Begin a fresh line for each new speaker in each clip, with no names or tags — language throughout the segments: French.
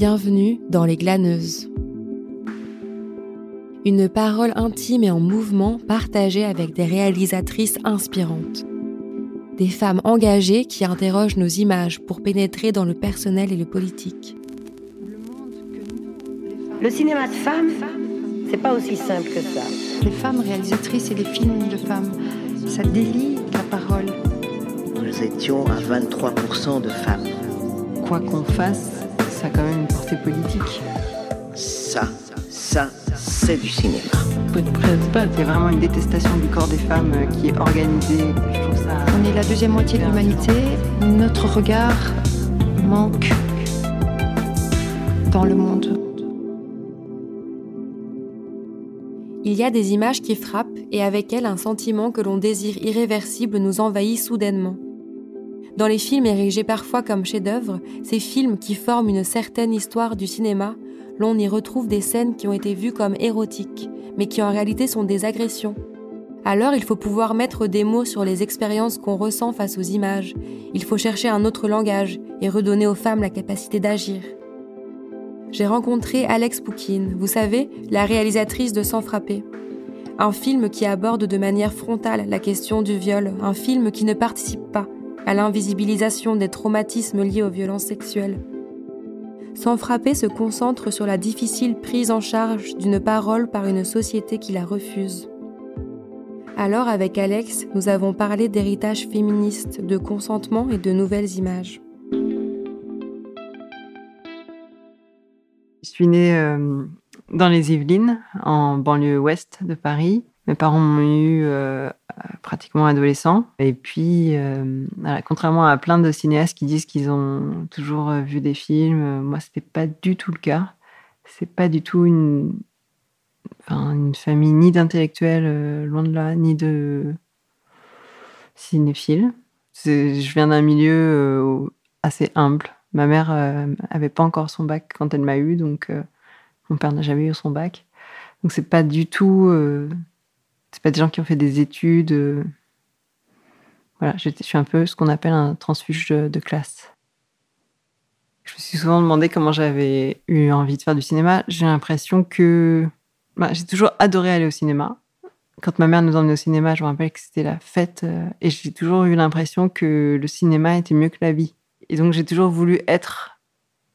Bienvenue dans Les Glaneuses. Une parole intime et en mouvement partagée avec des réalisatrices inspirantes. Des femmes engagées qui interrogent nos images pour pénétrer dans le personnel et le politique.
Le cinéma de femmes, c'est pas aussi simple que ça.
Les femmes réalisatrices et les films de femmes, ça délie la parole.
Nous étions à 23% de femmes.
Quoi qu'on fasse, ça a quand même une portée politique.
Ça, ça, c'est du cinéma.
C'est vraiment une détestation du corps des femmes euh, qui est organisée. Je trouve ça... On est la deuxième moitié de l'humanité. Notre regard manque dans le monde.
Il y a des images qui frappent et avec elles un sentiment que l'on désire irréversible nous envahit soudainement. Dans les films érigés parfois comme chefs-d'œuvre, ces films qui forment une certaine histoire du cinéma, l'on y retrouve des scènes qui ont été vues comme érotiques, mais qui en réalité sont des agressions. Alors il faut pouvoir mettre des mots sur les expériences qu'on ressent face aux images, il faut chercher un autre langage et redonner aux femmes la capacité d'agir. J'ai rencontré Alex Poukine, vous savez, la réalisatrice de Sans frapper. Un film qui aborde de manière frontale la question du viol, un film qui ne participe pas, à l'invisibilisation des traumatismes liés aux violences sexuelles. Sans frapper se concentre sur la difficile prise en charge d'une parole par une société qui la refuse. Alors avec Alex, nous avons parlé d'héritage féministe, de consentement et de nouvelles images.
Je suis née euh, dans les Yvelines, en banlieue ouest de Paris. Mes parents m'ont eu euh, pratiquement adolescent. Et puis, euh, contrairement à plein de cinéastes qui disent qu'ils ont toujours euh, vu des films, moi, c'était pas du tout le cas. C'est pas du tout une, famille ni d'intellectuels, loin de là, ni de cinéphiles. Je viens d'un milieu assez humble. Ma mère avait pas encore son bac quand elle m'a eu, donc mon père n'a jamais eu son bac. Donc c'est pas du tout c'est pas des gens qui ont fait des études. Euh, voilà, je suis un peu ce qu'on appelle un transfuge de, classe. Je me suis souvent demandé comment j'avais eu envie de faire du cinéma. J'ai l'impression que bah, j'ai toujours adoré aller au cinéma. Quand ma mère nous emmenait au cinéma, je me rappelle que c'était la fête euh, et j'ai toujours eu l'impression que le cinéma était mieux que la vie. Et donc j'ai toujours voulu être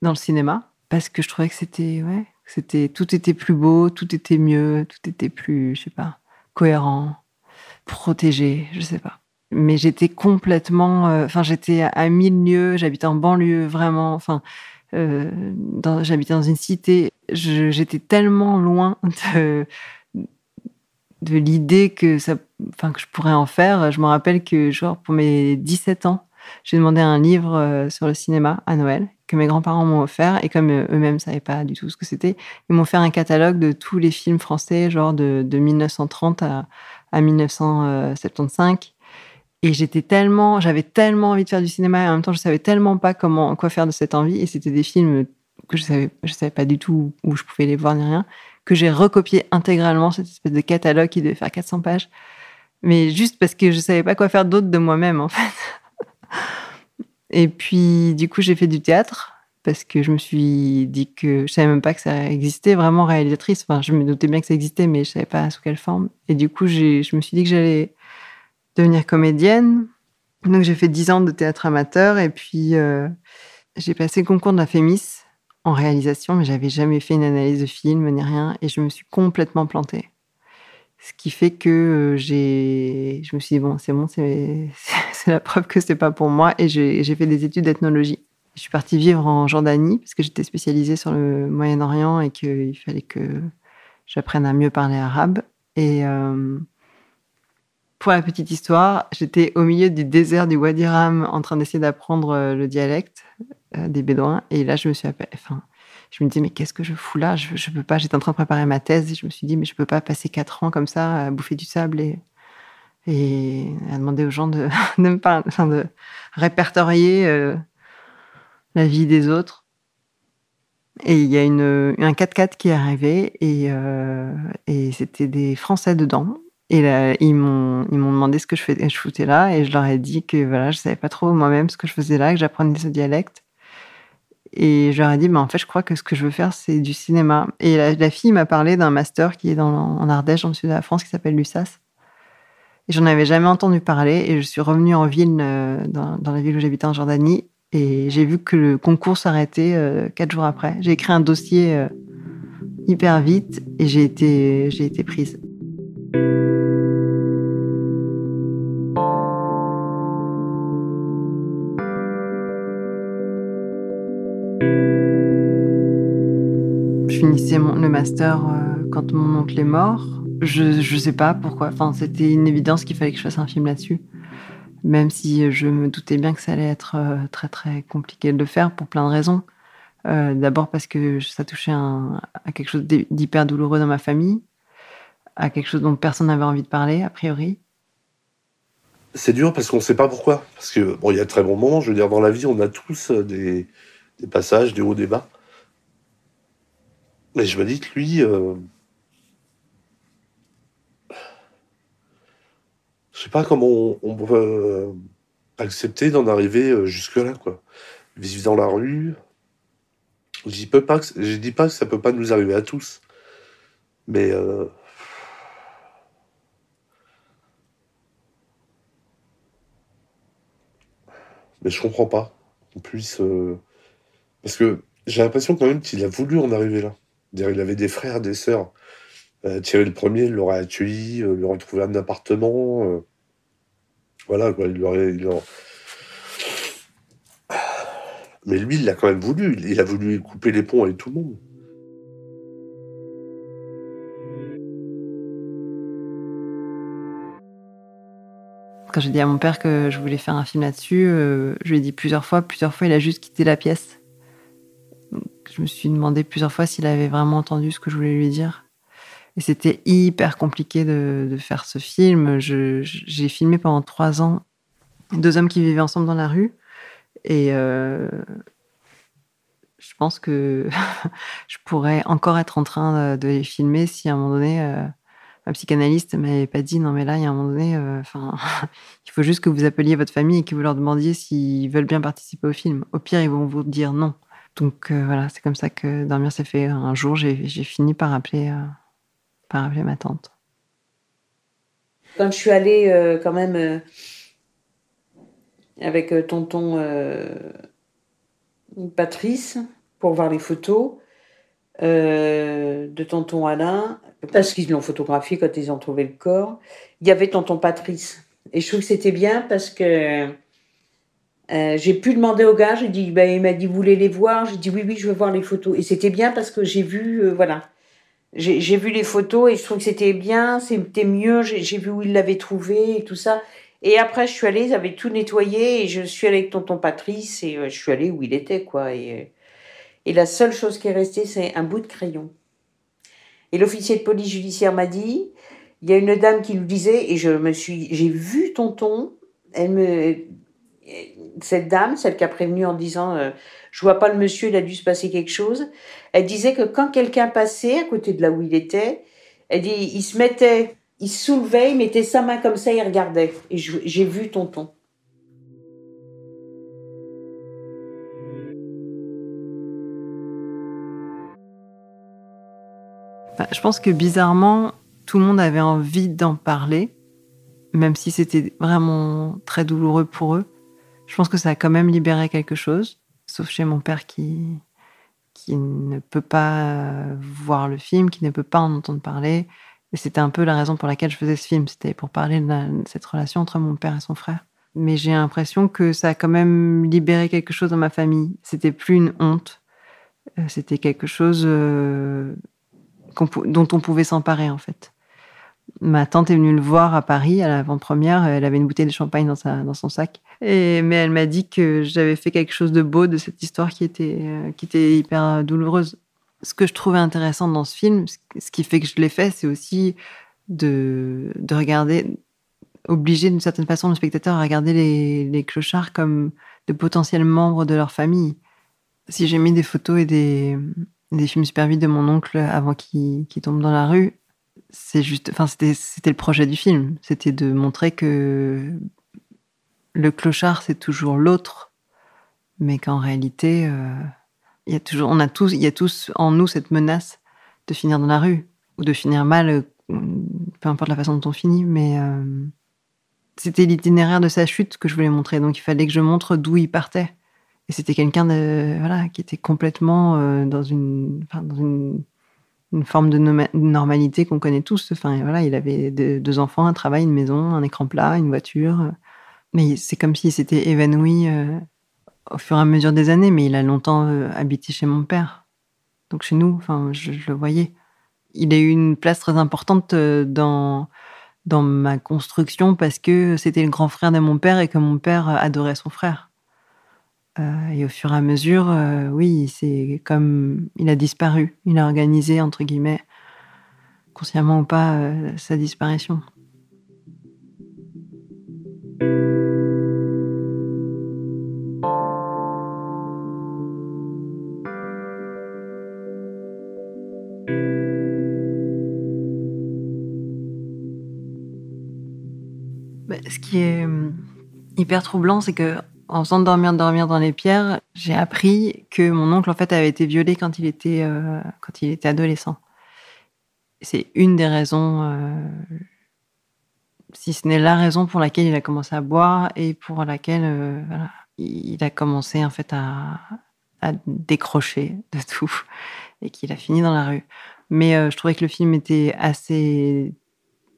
dans le cinéma parce que je trouvais que c'était ouais, c'était tout était plus beau, tout était mieux, tout était plus, je sais pas, cohérent, protégé, je sais pas. Mais j'étais complètement, euh, enfin j'étais à mille lieues, j'habitais en banlieue vraiment, enfin euh, j'habitais dans une cité, j'étais tellement loin de de l'idée que ça, enfin que je pourrais en faire. Je me rappelle que genre pour mes 17 ans, j'ai demandé un livre euh, sur le cinéma à Noël que mes grands-parents m'ont offert et comme euh, eux-mêmes savaient pas du tout ce que c'était, ils m'ont fait un catalogue de tous les films français, genre de, de 1930 à, à 1975. Et j'étais tellement, j'avais tellement envie de faire du cinéma et en même temps je savais tellement pas comment quoi faire de cette envie et c'était des films que je savais, je savais pas du tout où je pouvais les voir ni rien, que j'ai recopié intégralement cette espèce de catalogue qui devait faire 400 pages, mais juste parce que je savais pas quoi faire d'autre de moi-même en fait. Et puis, du coup, j'ai fait du théâtre parce que je me suis dit que je savais même pas que ça existait vraiment réalisatrice. Enfin, je me doutais bien que ça existait, mais je savais pas sous quelle forme. Et du coup, je me suis dit que j'allais devenir comédienne. Donc, j'ai fait 10 ans de théâtre amateur et puis euh, j'ai passé le concours de la Fémis en réalisation, mais j'avais jamais fait une analyse de film ni rien et je me suis complètement plantée. Ce qui fait que euh, j'ai, je me suis dit, bon, c'est bon, c'est la preuve que c'est pas pour moi. Et j'ai fait des études d'ethnologie. Je suis partie vivre en Jordanie parce que j'étais spécialisée sur le Moyen-Orient et qu'il fallait que j'apprenne à mieux parler arabe. Et euh, pour la petite histoire, j'étais au milieu du désert du Wadi Ram en train d'essayer d'apprendre euh, le dialecte des Bédouins. Et là, je me suis appelée, enfin, je me disais, mais qu'est-ce que je fous là? Je, je peux pas. J'étais en train de préparer ma thèse et je me suis dit, mais je peux pas passer quatre ans comme ça à bouffer du sable et, et à demander aux gens de, de, pas, enfin de répertorier euh, la vie des autres. Et il y a une, un 4x4 qui est arrivé et, euh, et c'était des Français dedans. Et ils m'ont, ils m'ont demandé ce que je, fais, je foutais là et je leur ai dit que voilà, je savais pas trop moi-même ce que je faisais là, que j'apprenais ce dialecte Et je leur ai dit, bah, en fait, je crois que ce que je veux faire, c'est du cinéma. Et la, fille m'a parlé d'un master qui est dans, en Ardèche, dans le sud de la France, qui s'appelle l'USAS. Et j'en avais jamais entendu parler. Et je suis revenue en ville, euh, dans, la ville où j'habitais en Jordanie. Et j'ai vu que le concours s'arrêtait euh, quatre jours après. J'ai écrit un dossier euh, hyper vite et j'ai été, j'ai été prise. Je finissais mon, le master quand mon oncle est mort. Je ne sais pas pourquoi. Enfin, c'était une évidence qu'il fallait que je fasse un film là-dessus. Même si je me doutais bien que ça allait être euh, très très compliqué de le faire pour plein de raisons. Euh, d'abord parce que ça touchait à quelque chose d'hyper douloureux dans ma famille, à quelque chose dont personne n'avait envie de parler, a priori.
C'est dur parce qu'on ne sait pas pourquoi. Parce que bon, il y a de très bons moments. Je veux dire, dans la vie, on a tous des, des passages, des hauts, des bas. Mais je me dis que lui, euh... je sais pas comment on, peut euh, accepter d'en arriver euh, jusque-là, quoi. Vivre dans la rue. Je dis pas je dis pas que ça peut pas nous arriver à tous, mais euh... mais je comprends pas qu'on puisse parce que j'ai l'impression quand même qu'il a voulu en arriver là. il avait des frères, des sœurs. Thierry le premier, l'aurait accueilli, il aurait trouvé un appartement. Euh. voilà, quoi, il aurait, Mais lui, il l'a quand même voulu. Il a voulu couper les ponts avec tout le monde.
Quand j'ai dit à mon père que je voulais faire un film là-dessus, je lui ai dit plusieurs fois, plusieurs fois, il a juste quitté la pièce je me suis demandé plusieurs fois s'il avait vraiment entendu ce que je voulais lui dire. Et c'était hyper compliqué de, faire ce film. J'ai filmé pendant trois ans deux hommes qui vivaient ensemble dans la rue. Et euh, je pense que je pourrais encore être en train de les filmer si à un moment donné, euh, ma psychanalyste m'avait pas dit non mais là, il y a un moment donné, euh, il faut juste que vous appeliez votre famille et que vous leur demandiez s'ils veulent bien participer au film. Au pire, ils vont vous dire non. Donc euh, voilà, c'est comme ça que dormir s'est fait. Un jour, j'ai fini par appeler, par appeler ma tante.
Quand je suis allée euh, quand même avec tonton Patrice pour voir les photos de tonton Alain, parce qu'ils l'ont photographié quand ils ont trouvé le corps, il y avait tonton Patrice. Et je trouve que c'était bien parce que euh, j'ai pu demander au gars, j'ai dit, ben, il m'a dit, vous voulez les voir? J'ai dit, oui, oui, je veux voir les photos. Et c'était bien parce que j'ai vu, euh, voilà, j'ai vu les photos et je trouve que c'était bien, c'était mieux, j'ai vu où il l'avait trouvé et tout ça. Et après, je suis allée, ils avaient tout nettoyé et je suis allée avec tonton Patrice et euh, je suis allée où il était, quoi. Et, et la seule chose qui est restée, c'est un bout de crayon. Et l'officier de police judiciaire m'a dit, il y a une dame qui nous disait, et je me suis, j'ai vu tonton, elle me, cette dame, celle qui a prévenu en disant euh, je vois pas le monsieur, il a dû se passer quelque chose. Elle disait que quand quelqu'un passait à côté de là où il était, elle dit il se mettait, il soulevait, il mettait sa main comme ça, il regardait. Et j'ai vu tonton.
Bah, je pense que bizarrement, tout le monde avait envie d'en parler, même si c'était vraiment très douloureux pour eux je pense que ça a quand même libéré quelque chose, sauf chez mon père qui, qui ne peut pas voir le film, qui ne peut pas en entendre parler. Et c'était un peu la raison pour laquelle je faisais ce film. C'était pour parler de, cette relation entre mon père et son frère. Mais j'ai l'impression que ça a quand même libéré quelque chose dans ma famille. C'était plus une honte. Euh, c'était quelque chose euh, dont on pouvait s'emparer, en fait. Ma tante est venue le voir à Paris à l'avant-première. Elle avait une bouteille de champagne dans, sa, dans son sac. Et, mais elle m'a dit que j'avais fait quelque chose de beau de cette histoire qui était, euh, qui était hyper douloureuse. Ce que je trouvais intéressant dans ce film, ce qui fait que je l'ai fait, c'est aussi de, de regarder, obliger d'une certaine façon le spectateur à regarder les, les clochards comme de potentiels membres de leur famille. Si j'ai mis des photos et des, des films super vite de mon oncle avant qu'il tombe dans la rue, c'est juste, enfin, c'était, le projet du film. C'était de montrer que le clochard, c'est toujours l'autre, mais qu'en réalité, euh, il y a toujours, on a tous, il y a tous en nous cette menace de finir dans la rue ou de finir mal, euh, peu importe la façon dont on finit, mais euh, c'était l'itinéraire de sa chute que je voulais montrer, donc il fallait que je montre d'où il partait. Et c'était quelqu'un voilà qui était complètement euh, dans une, une forme de normalité qu'on connaît tous. Enfin voilà, il avait deux enfants, un travail, une maison, un écran plat, une voiture. Mais c'est comme s'il s'était évanoui au fur et à mesure des années, mais il a longtemps euh, habité chez mon père. Donc chez nous, enfin, je, le voyais. Il a eu une place très importante euh, dans, dans ma construction parce que c'était le grand frère de mon père et que mon père adorait son frère. Euh, et au fur et à mesure, oui, c'est comme il a disparu. Il a organisé, entre guillemets, consciemment ou pas, sa disparition. ce qui est euh, hyper troublant, c'est que en faisant dormir, dormir dans les pierres, j'ai appris que mon oncle en fait avait été violé quand il était euh, quand il était adolescent. C'est une des raisons, euh, si ce n'est la raison pour laquelle il a commencé à boire et pour laquelle il a commencé en fait à, à décrocher de tout et qu'il a fini dans la rue. Mais je trouvais que le film était assez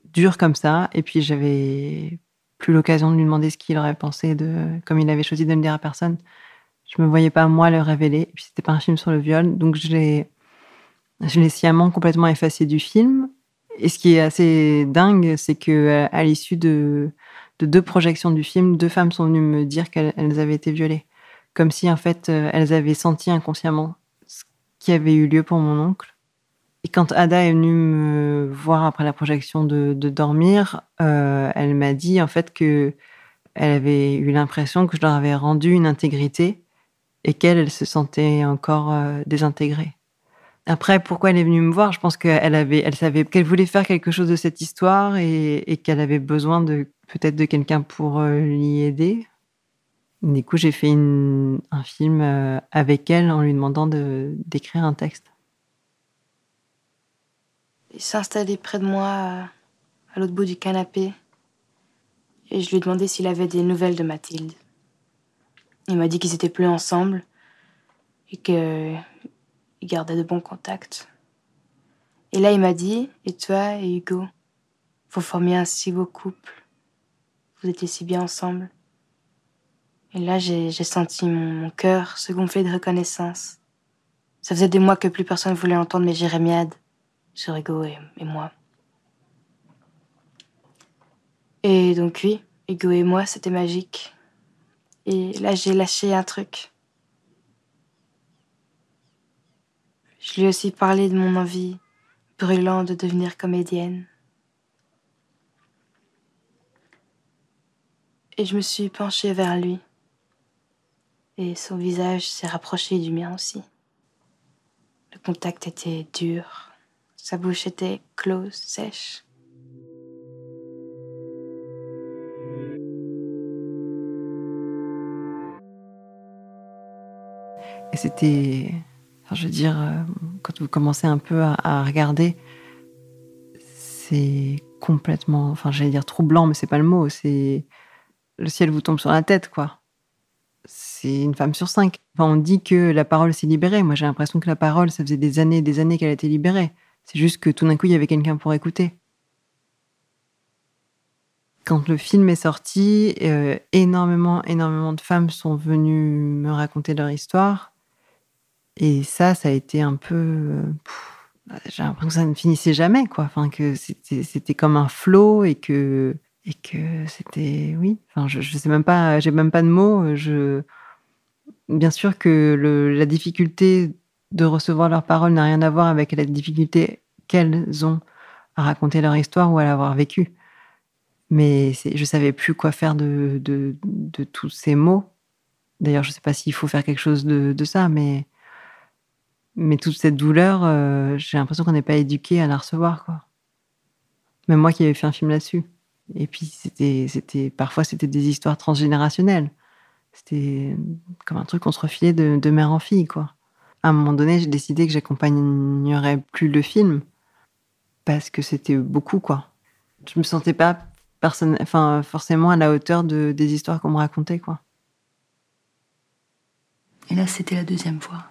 dur comme ça et puis j'avais plus l'occasion de lui demander ce qu'il aurait pensé de, comme il avait choisi de ne dire à personne. Je me voyais pas moi le révéler. Et puis c'était pas un film sur le viol, donc je l'ai, je l'ai sciemment complètement effacé du film. Et ce qui est assez dingue, c'est que à l'issue de, de deux projections du film, deux femmes sont venues me dire qu'elles avaient été violées, comme si en fait elles avaient senti inconsciemment ce qui avait eu lieu pour mon oncle et quand Ada est venue me voir après la projection de, Dormir, euh, elle m'a dit en fait que elle avait eu l'impression que je leur avais rendu une intégrité et qu'elle, elle se sentait encore euh, désintégrée. Après, pourquoi elle est venue me voir? Je pense qu'elle avait, elle savait qu'elle voulait faire quelque chose de cette histoire et, qu'elle avait besoin de peut-être de quelqu'un pour euh, l'y aider. Du coup, j'ai fait un film avec elle en lui demandant d'écrire un texte.
Il s'est installé près de moi, à l'autre bout du canapé, et je lui ai demandé s'il avait des nouvelles de Mathilde. Il m'a dit qu'ils étaient plus ensemble et qu'ils gardaient de bons contacts. Et là, il m'a dit Et toi et Hugo, vous formiez un si beau couple. Vous étiez si bien ensemble. Et là, j'ai senti mon, mon cœur se gonfler de reconnaissance. Ça faisait des mois que plus personne voulait entendre mes jérémiades sur Ego et, moi. Et donc oui, Ego et moi, c'était magique. Et là, j'ai lâché un truc. Je lui ai aussi parlé de mon envie brûlante de devenir comédienne. Et je me suis penchée vers lui. Et son visage s'est rapproché du mien aussi. Le contact était dur. Sa bouche était close, sèche.
Et c'était, je veux dire, euh, quand vous commencez un peu à, regarder, c'est complètement, enfin, j'allais dire troublant, mais c'est pas le mot. C'est le ciel vous tombe sur la tête, quoi. C'est une femme sur cinq. on dit que la parole s'est libérée. Moi, j'ai l'impression que la parole, ça faisait des années et des années qu'elle a été libérée. C'est juste que tout d'un coup, il y avait quelqu'un pour écouter. Quand le film est sorti, euh, énormément, énormément de femmes sont venues me raconter leur histoire. Et ça, ça a été un peu. Euh, j'ai l'impression que ça ne finissait jamais, quoi. Enfin, que c'était comme un flot et que et que c'était oui enfin je, je sais même pas j'ai même pas de mots je bien sûr que la difficulté de recevoir leurs paroles n'a rien à voir avec la difficulté qu'elles ont à raconter leur histoire ou à l'avoir vécu. Mais je savais plus quoi faire de, de, tous ces mots. D'ailleurs, je ne sais pas s'il faut faire quelque chose de, ça, mais, mais toute cette douleur, euh, j'ai l'impression qu'on n'est pas éduqué à la recevoir. Quoi. Même moi qui avais fait un film là-dessus. Et puis, c'était, parfois, c'était des histoires transgénérationnelles. C'était comme un truc qu'on se refilait de, de mère en fille, quoi. À un moment donné, j'ai décidé que j'accompagnerais plus le film parce que c'était beaucoup, quoi. Je me sentais pas personne, enfin, forcément à la hauteur de, des histoires qu'on me racontait, quoi.
Et là, c'était la deuxième fois.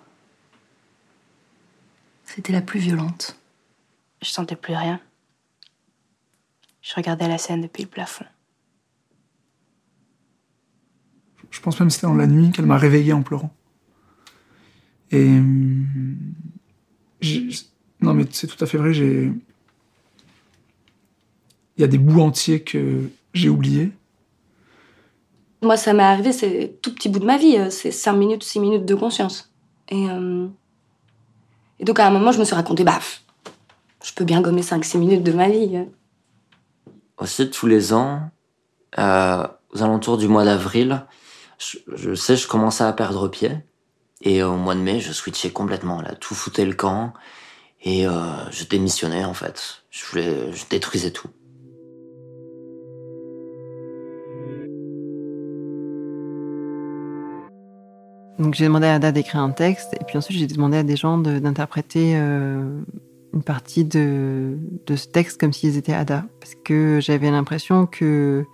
C'était la plus violente.
Je sentais plus rien. Je regardais la scène depuis le plafond.
Je pense même que c'était dans la nuit qu'elle m'a réveillé en pleurant. Et. Non, mais c'est tout à fait vrai, j'ai. Il y a des bouts entiers que j'ai oubliés.
Moi, ça m'est arrivé, c'est tout petit bout de ma vie, euh, c'est 5 minutes, 6 minutes de conscience. Et, euh, et donc à un moment, je me suis raconté, bah, je peux bien gommer 5-6 minutes de ma vie.
Aussi, tous les ans, euh, aux alentours du mois d'avril, je, sais, je commençais à perdre pied. Et au mois de mai, je switchais complètement, là, tout foutait le camp. Et euh, je démissionnais, en fait. Je, voulais, je détruisais tout.
Donc j'ai demandé à Ada d'écrire un texte, et puis ensuite j'ai demandé à des gens d'interpréter euh, une partie de, ce texte comme s'ils étaient Ada, parce que j'avais l'impression que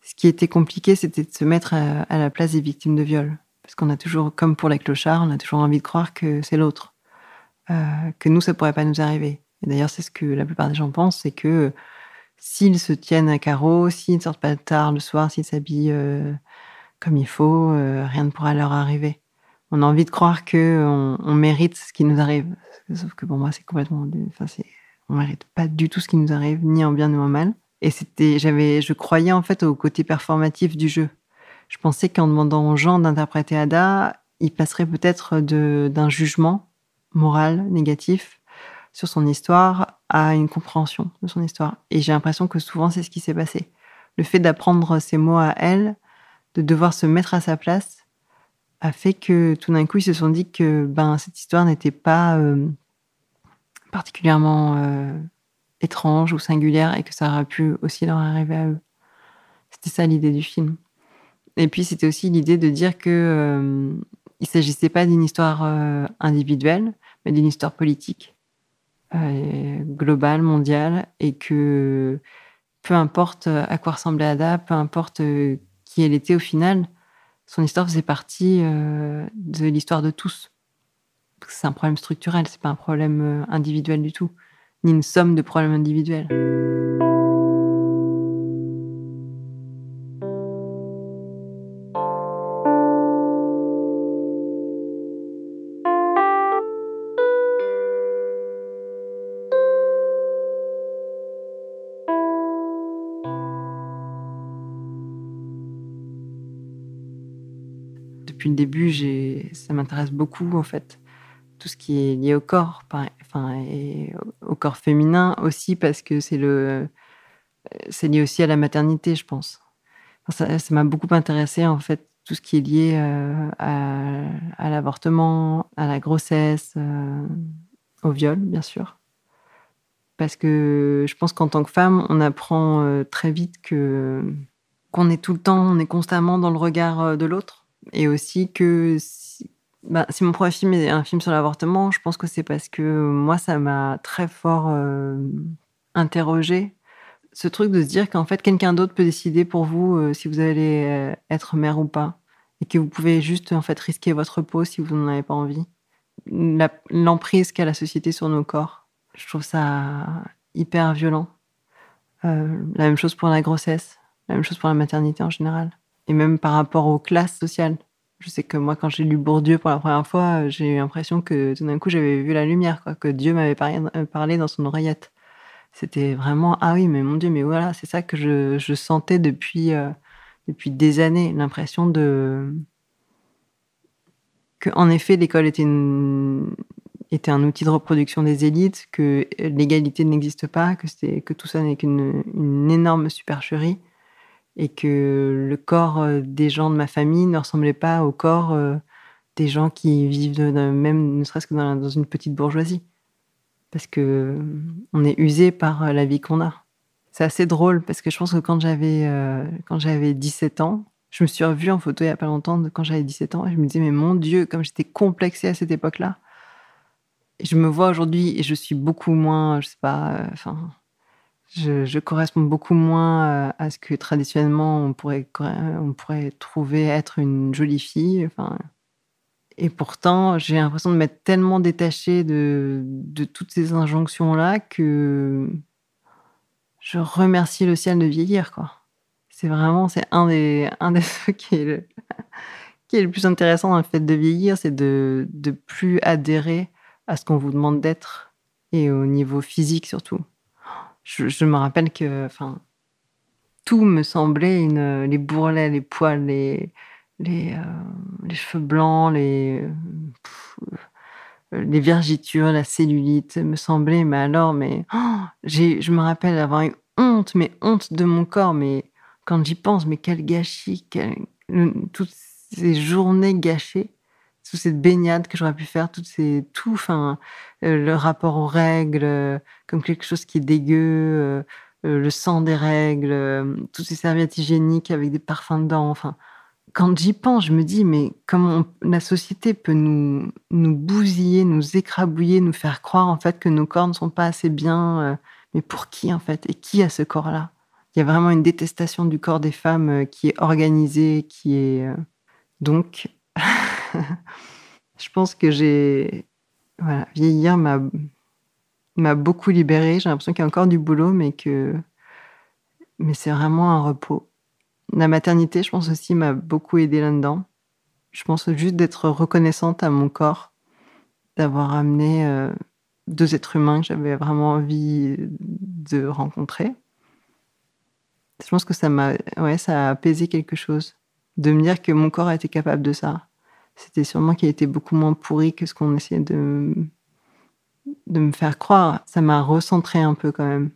ce qui était compliqué, c'était de se mettre à, la place des victimes de viol. Parce qu'on a toujours, comme pour les clochards, on a toujours envie de croire que c'est l'autre. Euh, que nous, ça pourrait pas nous arriver. Et d'ailleurs, c'est ce que la plupart des gens pensent, c'est que s'ils se tiennent à carreau, s'ils ne sortent pas tard le soir, s'ils s'habillent euh, comme il faut, euh, rien ne pourra leur arriver. On a envie de croire que on, mérite ce qui nous arrive. Sauf que pour moi, c'est complètement... Enfin, c'est, on mérite pas du tout ce qui nous arrive, ni en bien ni en mal. Et c'était, j'avais, je croyais en fait au côté performatif du jeu. Je pensais qu'en demandant aux gens d'interpréter Ada, il passerait peut-être d'un jugement moral négatif sur son histoire à une compréhension de son histoire. Et j'ai l'impression que souvent c'est ce qui s'est passé. Le fait d'apprendre ces mots à elle, de devoir se mettre à sa place, a fait que tout d'un coup ils se sont dit que ben cette histoire n'était pas euh, particulièrement euh, étrange ou singulière et que ça aurait pu aussi leur arriver à eux. C'était ça l'idée du film. Et puis c'était aussi l'idée de dire que euh, il s'agissait pas d'une histoire euh, individuelle, mais d'une histoire politique, euh, globale, mondiale, et que peu importe à quoi ressemblait Ada, peu importe qui elle était au final, son histoire faisait partie de l'histoire de tous. C'est un problème structurel, c'est pas un problème individuel du tout ni une somme de problèmes individuels. Depuis le début, ça m'intéresse beaucoup en fait tout ce qui est lié au corps, enfin, et au corps féminin aussi parce que c'est le, c'est lié aussi à la maternité, je pense. ça, m'a beaucoup intéressé en fait tout ce qui est lié euh, à, l'avortement, à la grossesse, euh, au viol, bien sûr. Parce que je pense qu'en tant que femme, on apprend euh, très vite que qu'on est tout le temps, on est constamment dans le regard de l'autre, et aussi que bah, si mon premier film est un film sur l'avortement, je pense que c'est parce que moi, ça m'a très fort euh, interrogé. Ce truc de se dire qu'en fait, quelqu'un d'autre peut décider pour vous euh, si vous allez euh, être mère ou pas. Et que vous pouvez juste en fait risquer votre peau si vous n'en avez pas envie. L'emprise qu'a la société sur nos corps, je trouve ça hyper violent. la même chose pour la grossesse, la même chose pour la maternité en général. Et même par rapport aux classes sociales. Je sais que moi, quand j'ai lu Bourdieu pour la première fois, j'ai eu l'impression que tout d'un coup, j'avais vu la lumière, que Dieu m'avait euh, parlé dans son oreillette. C'était vraiment, ah oui, mais mon Dieu, mais voilà, c'est ça que je, sentais depuis, euh, depuis des années, l'impression de. que, en effet, l'école était, était un outil de reproduction des élites, que l'égalité n'existe pas, que, tout ça n'est qu'une une énorme supercherie et que le corps euh, des gens de ma famille ne ressemblait pas au corps euh, des gens qui vivent même ne serait-ce que dans, une petite bourgeoisie parce que euh, on est usé par la vie qu'on a. C'est assez drôle parce que je pense que quand j'avais quand j'avais 17 ans, Je me suis revue en photo il n'y a pas longtemps, quand j'avais 17 ans, et je me disais, mais mon Dieu, comme j'étais complexée à cette époque-là. Je me vois aujourd'hui et je suis beaucoup moins, je sais pas, enfin, je, je, corresponds beaucoup moins euh, à ce que traditionnellement on pourrait, on pourrait trouver être une jolie fille. Et pourtant, j'ai l'impression de m'être tellement détachée de, de toutes ces injonctions-là que je remercie le ciel de vieillir. C'est vraiment, c'est un des, un des trucs qui est, le, qui est le plus intéressant dans le fait de vieillir, c'est de, de plus adhérer à ce qu'on vous demande d'être et au niveau physique surtout. Je, me rappelle que, tout me semblait les bourrelets, les poils, les, les, euh, cheveux blancs, les, les vergitures, la cellulite, me semblait, mais alors, oh, je me rappelle avoir eu honte, mais honte de mon corps, mais quand j'y pense, mais quel gâchis, quel, toutes ces journées gâchées, toute cette baignade que j'aurais pu faire, toutes ces, tout, enfin, euh, le rapport aux règles, euh, comme quelque chose qui est dégueu, euh, le sang des règles, toutes ces serviettes hygiéniques avec des parfums dedans, enfin, quand j'y pense, je me dis, mais comment la société peut nous, nous bousiller, nous écrabouiller, nous faire croire en fait que nos corps ne sont pas assez bien. mais pour qui en fait Et qui a ce corps-là? Il y a vraiment une détestation du corps des femmes qui est organisée, qui est. Donc, je pense que j'ai. Vieillir m'a beaucoup libérée. J'ai l'impression qu'il y a encore du boulot, mais que. Mais c'est vraiment un repos. La maternité, je pense aussi, m'a beaucoup aidé là-dedans. Je pense juste d'être reconnaissante à mon corps, d'avoir amené euh, deux êtres humains que j'avais vraiment envie de rencontrer je pense que ça m'a, ouais, ça a apaisé quelque chose. De me dire que mon corps a été capable de ça. C'était sûrement qu'il était beaucoup moins pourri que ce qu'on essayait de, me faire croire. Ça m'a recentré un peu quand même.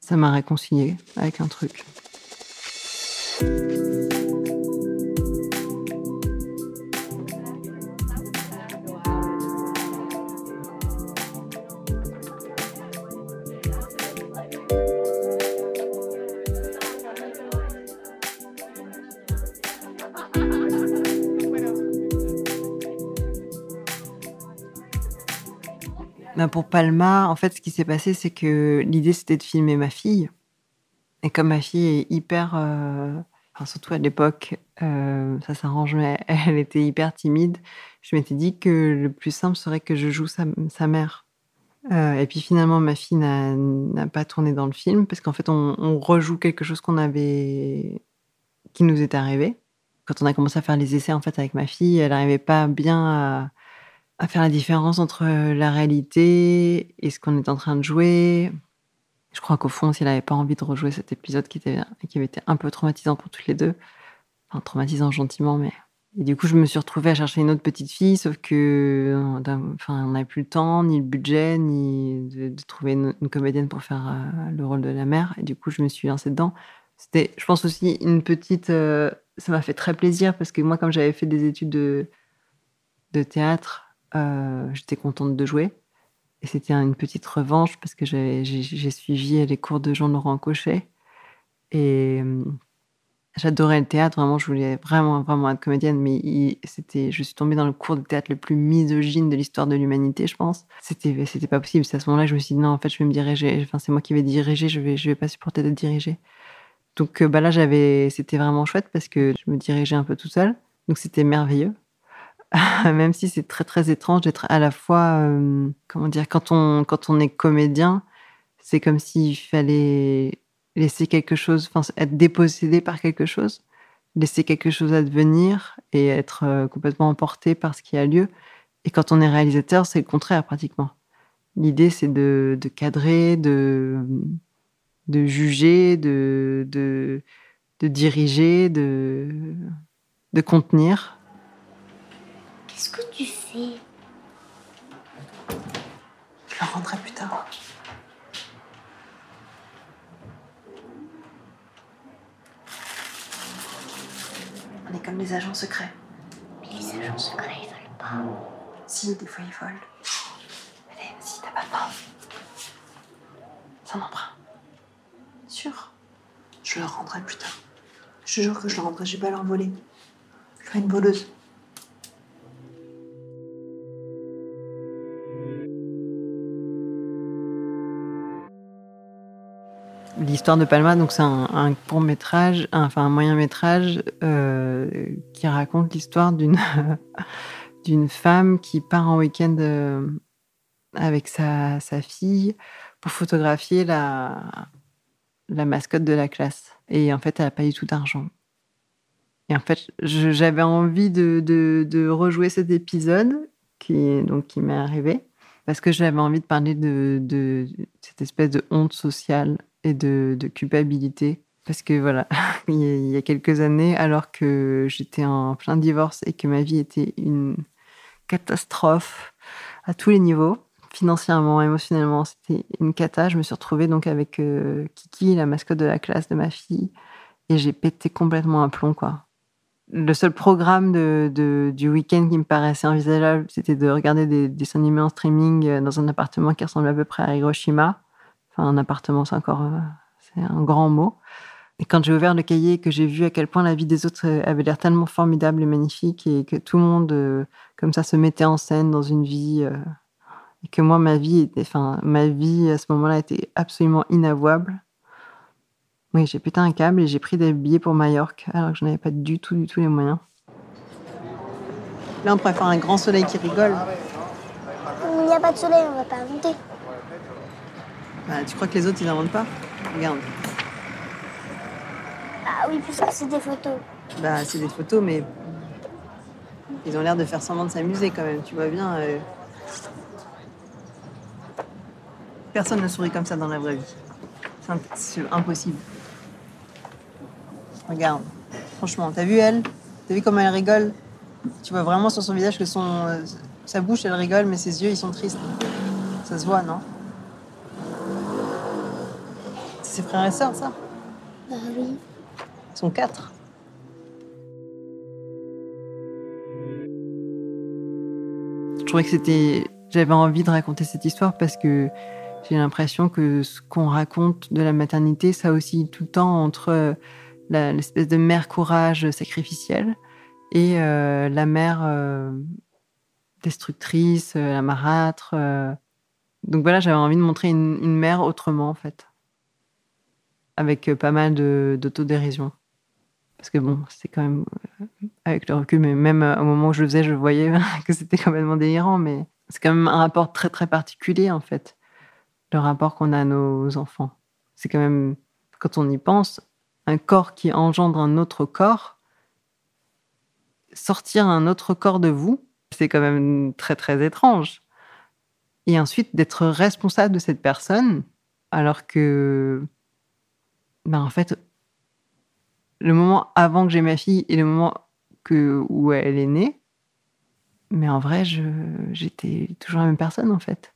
Ça m'a réconcilié avec un truc. Bah, pour Palma, en fait, ce qui s'est passé, c'est que l'idée, c'était de filmer ma fille. Et comme ma fille est hyper. Euh, enfin, surtout à l'époque, euh, ça s'arrange, mais elle était hyper timide, je m'étais dit que le plus simple serait que je joue sa, mère. Euh, et puis finalement, ma fille n'a pas tourné dans le film parce qu'en fait, on, on, rejoue quelque chose qu'on avait, qui nous est arrivé. Quand on a commencé à faire les essais en fait avec ma fille, elle n'arrivait pas bien à, à faire la différence entre euh, la réalité et ce qu'on est en train de jouer. Je crois qu'au fond, si elle n'avait pas envie de rejouer cet épisode qui, était, qui avait été un peu traumatisant pour toutes les deux, enfin traumatisant gentiment, mais. Et du coup, je me suis retrouvée à chercher une autre petite fille, sauf que, euh, enfin, on n'avait plus le temps, ni le budget, ni de, trouver une, comédienne pour faire euh, le rôle de la mère. Et du coup, je me suis lancée dedans. C'était, je pense aussi, une petite. ça m'a fait très plaisir parce que moi, comme j'avais fait des études de, de théâtre, euh, j'étais contente de jouer. Et c'était une petite revanche parce que j'ai suivi les cours de Jean-Laurent Cochet. Et euh, j'adorais le théâtre, vraiment, je voulais vraiment, vraiment être comédienne, mais c'était, je suis tombée dans le cours de théâtre le plus misogyne de l'histoire de l'humanité, je pense. C'était, c'était pas possible. C'est à ce moment-là que je me suis dit, non, en fait, je vais me diriger, enfin, c'est moi qui vais diriger, je vais, je vais pas supporter d'être dirigée. Donc, euh, bah là, j'avais, c'était vraiment chouette parce que je me dirigeais un peu tout seul. Donc, c'était merveilleux. même si c'est très très étrange d'être à la fois, euh, comment dire, quand on, quand on est comédien, c'est comme s'il fallait laisser quelque chose, être dépossédé par quelque chose, laisser quelque chose advenir et être euh, complètement emporté par ce qui a lieu. Et quand on est réalisateur, c'est le contraire pratiquement. L'idée, c'est de, de, cadrer, de, de juger, de, de, de diriger, de, de contenir
Qu'est-ce que tu fais?
Je le rendrai plus tard. On est comme les agents secrets.
les agents secrets, ils veulent pas.
Si, des fois ils volent. Allez, si t'as pas faim. C'est un emprunt. Sûr Je le rendrai plus tard. Je te jure que je rentre, je vais pas l'envoler. Je ferai une voleuse.
L'histoire de Palma, donc c'est un, court métrage, enfin un moyen métrage euh, qui raconte l'histoire d'une d'une femme qui part en week-end euh, avec sa, sa, fille pour photographier la, la mascotte de la classe. Et en fait, elle n'a pas eu tout d'argent. Et en fait, j'avais envie de, de, de, rejouer cet épisode qui, donc, qui m'est arrivé parce que j'avais envie de parler de, de, cette espèce de honte sociale et de, culpabilité. Parce que voilà, il y a quelques années, alors que j'étais en plein divorce et que ma vie était une catastrophe à tous les niveaux, financièrement, émotionnellement, c'était une cata. Je me suis retrouvée donc avec euh, Kiki, la mascotte de la classe de ma fille, et j'ai pété complètement un plomb. Le seul programme du week-end qui me paraissait envisageable, c'était de regarder des, dessins animés en streaming euh, dans un appartement qui ressemble à peu près à Hiroshima. Enfin, un appartement, c'est encore euh, c'est un grand mot. Et quand j'ai ouvert le cahier, que j'ai vu à quel point la vie des autres euh, avait l'air tellement formidable et magnifique, et que tout le monde, euh, comme ça, se mettait en scène dans une vie, euh, et que moi, ma vie, était, enfin, ma vie à ce moment-là était absolument inavouable. Oui, j'ai pété un câble et j'ai pris des billets pour Majorque, alors que je n'avais pas du tout, du tout les moyens. Là, on pourrait faire un grand soleil qui rigole.
Il n'y a pas de soleil, on va pas inventer.
Bah, tu crois que les autres, ils n'inventent pas Regarde.
Ah oui, puisque c'est des photos.
Bah, c'est des photos, mais ils ont l'air de faire semblant de s'amuser quand même. Tu vois bien. Euh. Personne ne sourit comme ça dans la vraie vie. C'est impossible. Regarde. Franchement, t'as vu elle? T'as vu comment elle rigole? Tu vois vraiment sur son visage que son, euh, sa bouche, elle rigole, mais ses yeux, ils sont tristes. Ça se voit, non C'est ses frères et sœurs, ça
Bah oui
sont quatre. Je trouvais que c'était. J'avais envie de raconter cette histoire parce que j'ai l'impression que ce qu'on raconte de la maternité, ça aussi tout le temps entre l'espèce de mère courage sacrificielle et euh, la mère euh, destructrice, euh, la marâtre. Donc voilà, j'avais envie de montrer une, une, mère autrement en fait, avec pas mal d'autodérision. Parce que bon, c'est quand même, euh, avec le recul, mais même euh, au moment où je le faisais, je voyais que c'était complètement délirant. Mais c'est quand même un rapport très très particulier en fait, le rapport qu'on a à nos enfants. C'est quand même, quand on y pense, un corps qui engendre un autre corps, sortir un autre corps de vous, c'est quand même très très étrange. Et ensuite d'être responsable de cette personne, alors que, ben en fait, le moment avant que j'ai ma fille et le moment où elle est née, mais en vrai, j'étais toujours la même personne en fait.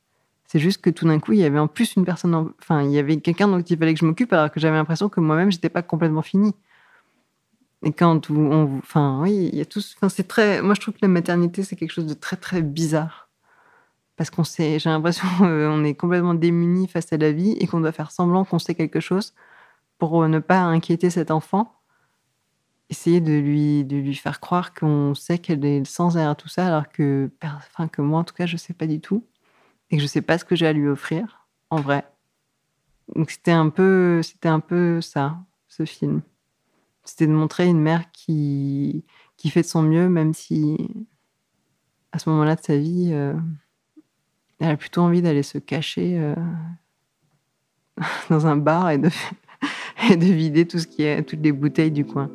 C'est juste que tout d'un coup, il y avait en plus une personne, enfin, il y avait quelqu'un dont il fallait que je m'occupe, alors que j'avais l'impression que moi-même, j'étais pas complètement finie. Et quand on, enfin, oui, il y a tous, enfin, c'est très, moi, je trouve que la maternité, c'est quelque chose de très, très bizarre. Parce qu'on sait, j'ai l'impression qu'on est complètement démuni face à la vie et qu'on doit faire semblant qu'on sait quelque chose pour ne pas inquiéter cet enfant essayer de lui, de lui faire croire qu'on sait qu'elle est sans derrière tout ça, alors que, enfin, que moi, en tout cas, je ne sais pas du tout. Et que je ne sais pas ce que j'ai à lui offrir, en vrai. Donc c'était un peu, c'était un peu ça, ce film. C'était de montrer une mère qui, qui fait de son mieux, même si, à ce moment-là de sa vie, euh, elle a plutôt envie d'aller se cacher euh, dans un bar et de, et de vider tout ce qui est, toutes les bouteilles du coin.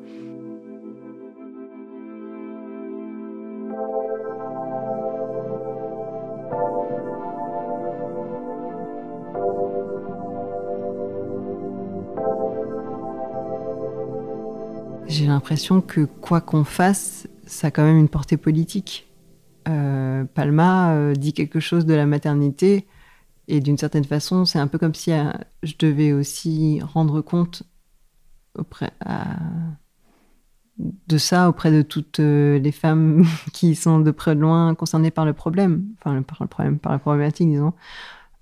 j'ai l'impression que quoi qu'on fasse, ça a quand même une portée politique. Euh, Palma euh, dit quelque chose de la maternité et d'une certaine façon, c'est un peu comme si euh, je devais aussi rendre compte auprès, de ça auprès de toutes les femmes qui sont de près de loin concernées par le problème, enfin par le problème, par la problématique, disons.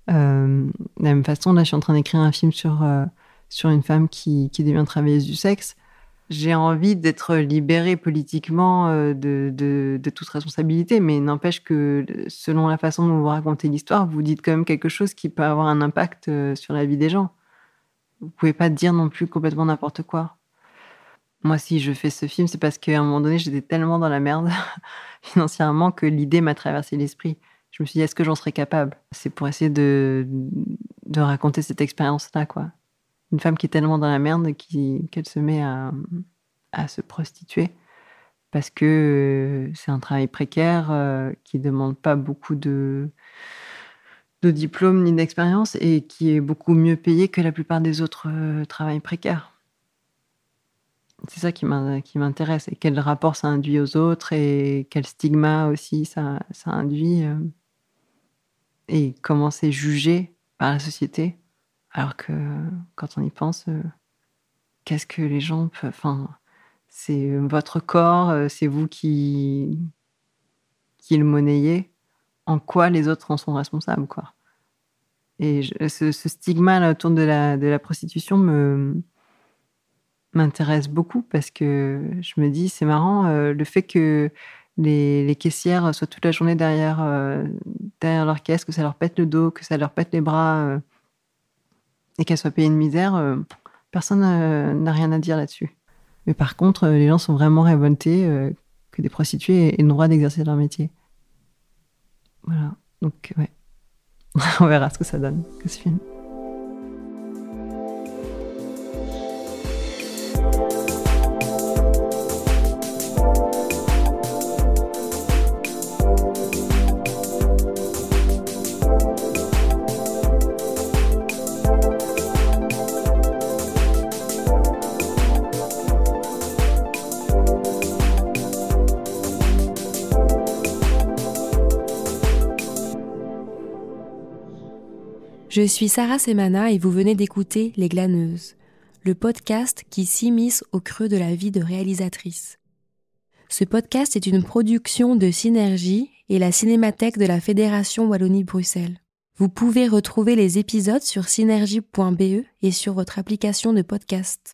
de la même façon, là, je suis en train d'écrire un film sur, sur une femme qui, qui devient travailleuse du sexe j'ai envie d'être libérée politiquement euh, de, de, de, toute responsabilité, mais n'empêche que selon la façon dont vous racontez l'histoire, vous dites quand même quelque chose qui peut avoir un impact euh, sur la vie des gens. Vous pouvez pas dire non plus complètement n'importe quoi. Moi, si je fais ce film, c'est parce qu'à un moment donné, j'étais tellement dans la merde financièrement que l'idée m'a traversé l'esprit. Je me suis dit, est-ce que j'en serais capable? C'est pour essayer de, de raconter cette expérience-là, quoi une femme qui est tellement dans la merde qu'elle se met à, se prostituer parce que c'est un travail précaire euh, qui demande pas beaucoup de, de diplôme ni d'expérience et qui est beaucoup mieux payé que la plupart des autres euh, travails précaires. C'est ça qui m'intéresse et quel rapport ça induit aux autres et quel stigma aussi ça, ça induit euh, et comment c'est jugé par la société. Alors que quand on y pense, euh, qu'est-ce que les gens peuvent. Enfin, c'est votre corps, euh, c'est vous qui, qui le monnayez. En quoi les autres en sont responsables, quoi. Et ce, stigma autour de la, de la prostitution m'intéresse beaucoup parce que je me dis, c'est marrant, euh, le fait que les, caissières soient toute la journée derrière leur caisse, que ça leur pète le dos, que ça leur pète les bras et qu'elle soit payée une misère, euh, personne euh, n'a rien à dire là-dessus. Mais par contre, euh, les gens sont vraiment révoltés que des prostituées aient le droit d'exercer leur métier. Voilà. Donc, ouais. On verra ce que ça donne, que ce film.
Je suis Sarah Semana et vous venez d'écouter Les Glaneuses, le podcast qui s'immisce au creux de la vie de réalisatrice. Ce podcast est une production de Synergie et la Cinémathèque de la Fédération Wallonie-Bruxelles. Vous pouvez retrouver les épisodes sur synergie.be et sur votre application de podcast.